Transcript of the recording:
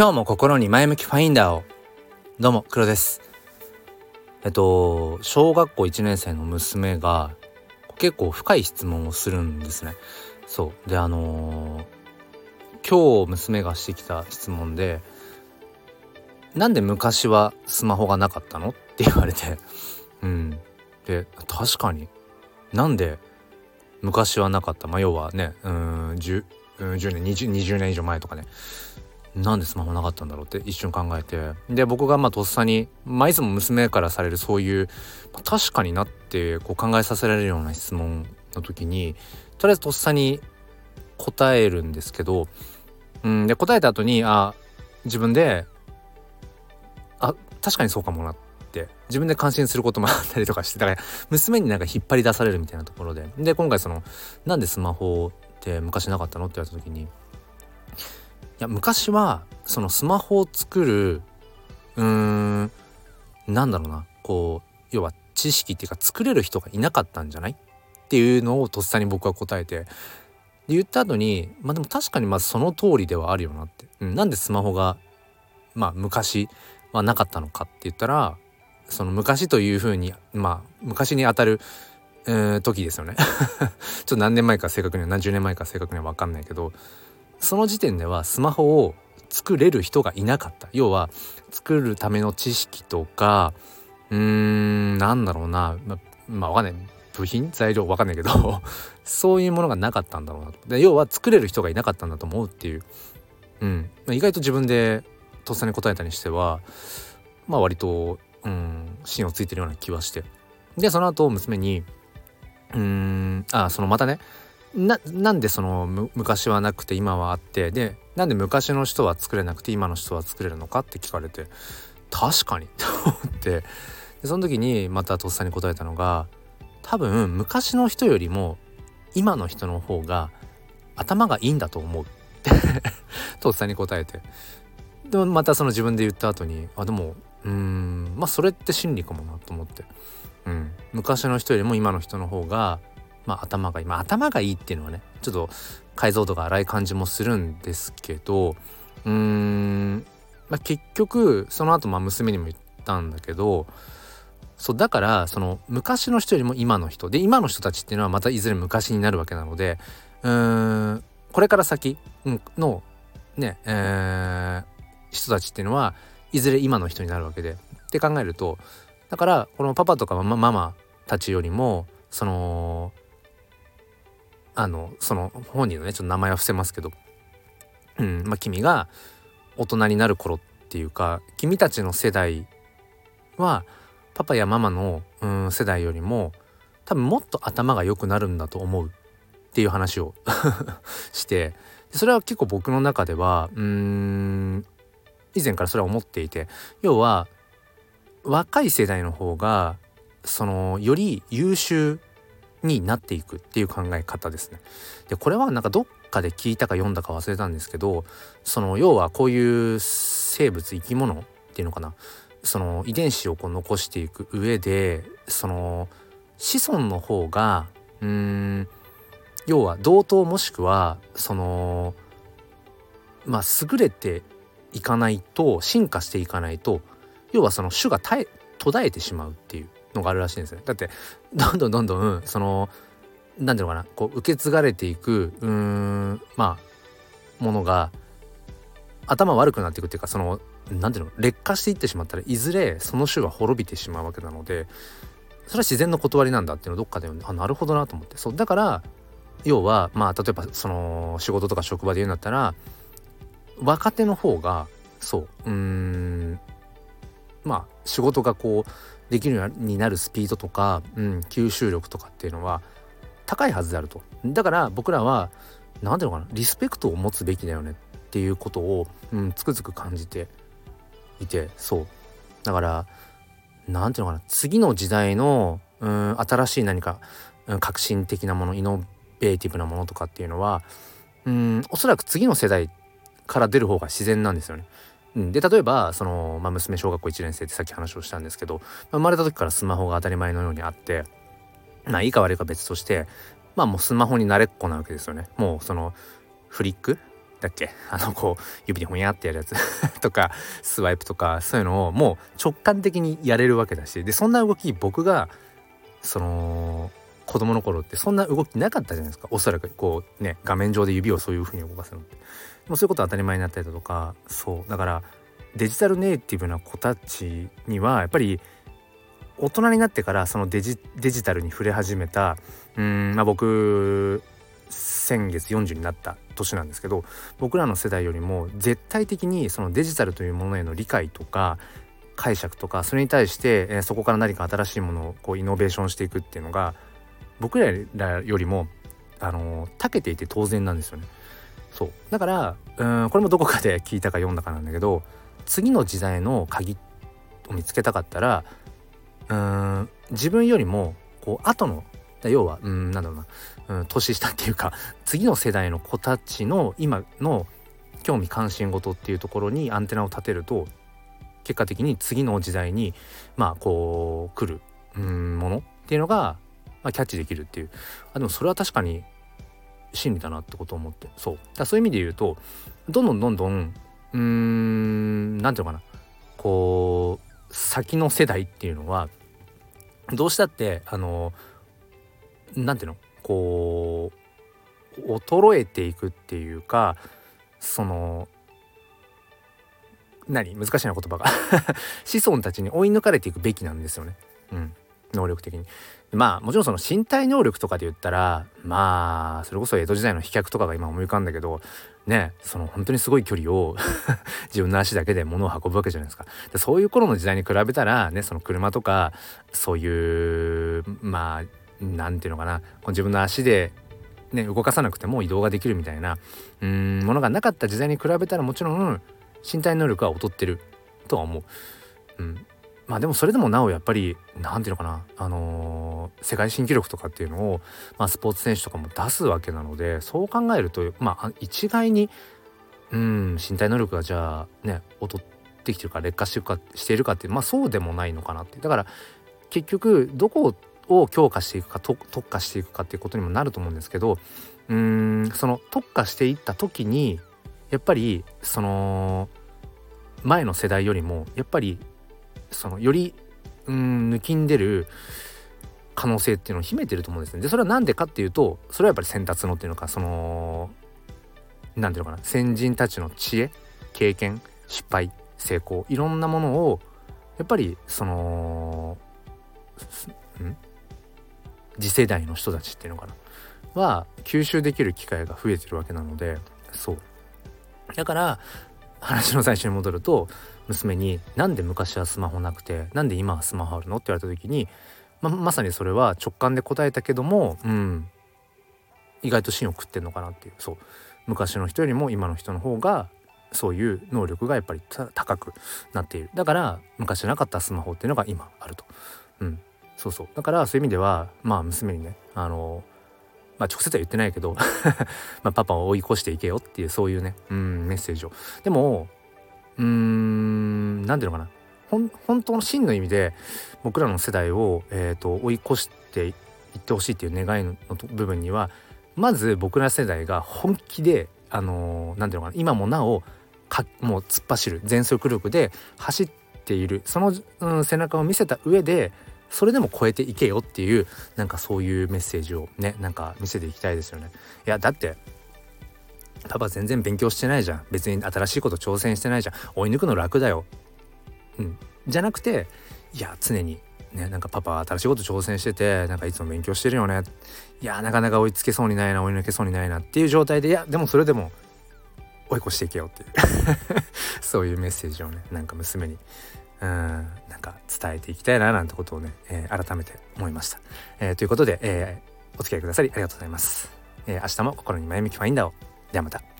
今日も心に前向きファインダーを。どうも黒です。えっと小学校1年生の娘が結構深い質問をするんですね。そう。であのー、今日娘がしてきた質問でなんで昔はスマホがなかったのって言われて。うん。で確かになんで昔はなかった。まあ要はねうん 10, 10年 20, 20年以上前とかね。なんでスマホなかったんだろうって一瞬考えて。で僕がまあとっさに、まあ、いつも娘からされるそういう、まあ、確かになってこう考えさせられるような質問の時にとりあえずとっさに答えるんですけど、うん、で答えた後にあ自分であ確かにそうかもなって自分で感心することもあったりとかしてだから娘になんか引っ張り出されるみたいなところで。で今回そのなんでスマホって昔なかったのって言われた時にや昔はそのスマホを作るうーんなんだろうな。こう要は知識っていうか作れる人がいなかったんじゃない？っていうのをとっさに僕は答えて。で言った後にまあでも確かにまずその通りではあるよなって、うん、なんでスマホがまあ昔はなかったのかって言ったらその昔というふうにまあ昔にあたるえー、時ですよね。ちょっと何年前か正確には何十年前か正確には分かんないけどその時点ではスマホを作れる人がいなかった。要は作るための知識とかうーんなんだろうな。ままあわかんない。部品？材料？わかんないけど。そういうものがなかったんだろうなで要は作れる人がいなかったんだと思うっていう、うん、意外と自分でとっさに答えたにしてはまあ割と、うん、芯をついてるような気はして。でその後娘にうーんあそのまたねななんでその昔はなくて今はあってでなんで昔の人は作れなくて今の人は作れるのかって聞かれて確かに と思って。でその時にまたとっさに答えたのが多分昔の人よりも今の人の方が頭がいいんだと思う。っ てとっさに答えて。でもまたその自分で言った後にあでもうんまあそれって真理かもなと思って、うん、昔の人よりも今の人の方がまあ、頭がいい、まあ、頭がいいっていうのはねちょっと解像度が荒い感じもするんですけどうーん、まあ、結局その後まあ娘にも言ったんだけどそうだからその昔の人よりも今の人。で今の人たちっていうのはまたいずれ昔になるわけなのでうーんこれから先のねえー、人たちっていうのはいずれ今の人になるわけで。って考えるとだからこのパパとかママたちよりもそのあのその本人のねちょっと名前は伏せますけど、うんまあ、君が大人になる頃っていうか君たちの世代はパパやママの、うん、世代よりも多分もっと頭が良くなるんだと思うっていう話を してそれは結構僕の中ではうん以前からそれは思っていて要は若い世代の方がそのより優秀になっていくっていう考え方ですね。でこれはなんかどっかで聞いたか読んだか忘れたんですけどその要はこういう生物生き物っていうのかなその遺伝子をこう残していく上でその子孫の方がうーん要は同等もしくはそのまあ優れていかないと進化していかないと要はその種が途絶えてしまうっていうのがあるらしいんですよ。だってどんどんどんどんその何ていうのかなこう受け継がれていくうんまあものが頭悪くなっていくっていうかその何ていうの劣化していってしまったらいずれその種は滅びてしまうわけなのでそれは自然の断りなんだっていうのをどっかで読んであなるほどなと思ってそうだから要はまあ例えばその仕事とか職場で言うんだったら若手の方がそううんまあ仕事がこうできるようになるスピードとか、うん、吸収力とかっていうのは高いはずであると。だから僕らは何ていうのかなリスペクトを持つべきだよね。っていうことを、うん、つくづく感じていてそう。だから何ていうのかな次の時代の、うん、新しい何か、うん、革新的なものイノベーティブなものとかっていうのは、うん、おそらく次の世代から出る方が自然なんですよね。うん、で例えばその、まあ、娘小学校1年生ってさっき話をしたんですけど、まあ、生まれた時からスマホが当たり前のようにあってまあいいか悪いか別としてまあもうスマホに慣れっこなわけですよね。もうそのフリックだっけ？あのこう指でほにゃってやるやつとかスワイプとかそういうのをもう直感的にやれるわけだしでそんな動き僕がその子供の頃ってそんな動きなかったじゃないですか。おそらくこうね画面上で指をそういう風に動かすのって。もうそういうことは当たり前になったりだとかそうだからデジタルネイティブな子たちにはやっぱり大人になってからそのデジデジタルに触れ始めたうんまあ僕先月40になった年なんですけど僕らの世代よりも絶対的にそのデジタルというものへの理解とか解釈とかそれに対して、え、そこから何か新しいものをこうイノベーションしていくっていうのが僕らよりもあの長けていて当然なんですよね。そう。だからうんこれもどこかで聞いたか読んだかなんだけど次の時代の鍵を見つけたかったらうん自分よりもこう後の要はうんなんだろうなうん、年下っていうか次の世代の子たちの今の興味関心事っていうところにアンテナを立てると結果的に次の時代にまあこう来るうんものっていうのが、まあ、キャッチできるっていう。あでもそれは確かに真理だなってことを思ってそう。だそういう意味で言うとどんどんどんどんうーん何て言うのかな。こう先の世代っていうのはどうしたってあの何て言うの？こう衰えていくっていうかその何？難しいな言葉が。子孫たちに追い抜かれていくべきなんですよね。うん。能力的に。まあもちろんその身体能力とかで言ったらまあそれこそ江戸時代の飛脚とかが今思い浮かんだけどねその本当にすごい距離を 自分の足だけで物を運ぶわけじゃないですか。でそういう頃の時代に比べたらねその車とかそういうまあ何て言うのかなこう自分の足でね動かさなくても移動ができるみたいなうんものがなかった時代に比べたらもちろん身体能力は劣ってるとは思う。うん、まあでもそれでもなおやっぱり何て言うのかなあのー、世界新記録とかっていうのを、まあ、スポーツ選手とかも出すわけなのでそう考えるとまあ一概にうん身体能力がじゃあね劣ってきてるか劣化してるかしているかってまあそうでもないのかなってだから結局どこを強化していくか特化していくかっていうことにもなると思うんですけどうんその特化していった時にやっぱりその前の世代よりもやっぱりそのよりうん抜きんでる可能性っていうのを秘めてると思うんですね。でそれは何でかっていうとそれはやっぱり先達のっていうのかその何ていうのかな先人たちの知恵経験失敗成功いろんなものをやっぱりその次世代の人たちっていうのかなは吸収できる機会が増えてるわけなのでそうだから話の最初に戻ると娘に「なんで昔はスマホなくてなんで今はスマホあるの?」って言われた時にままさにそれは直感で答えたけどもうん。意外と芯を食ってんのかなっていう。そう。昔の人よりも今の人の方がそういう能力がやっぱり高くなっている。だから昔なかったスマホっていうのが今あると。うん。そうそう。だからそういう意味ではまあ娘にねあのまあ直接は言ってないけど まパパを追い越していけよっていうそういうねうんメッセージを。でもうーん何ていうのかな。本当の真の意味で僕らの世代を、えーと、追い越していってほしいっていう願いの部分にはまず僕ら世代が本気であの何、ていうのかな今もなおかもう突っ走る全速力で走っているその、うん、背中を見せた上でそれでも超えていけよっていうなんかそういうメッセージをねなんか見せていきたいですよね。いやだってパパ全然勉強してないじゃん別に新しいこと挑戦してないじゃん追い抜くの楽だようんじゃなくていや常にねなんかパパ新しいこと挑戦しててなんかいつも勉強してるよねいやなかなか追いつけそうにないな追い抜けそうにないなっていう状態でいやでもそれでも追い越していけよっていう そういうメッセージをねなんか娘にうんなんか伝えていきたいななんてことをね、えー、改めて思いました。えー、ということで、えー、お付き合いくださりありがとうございます。え明日も心に前向きファインダーを。ではまた。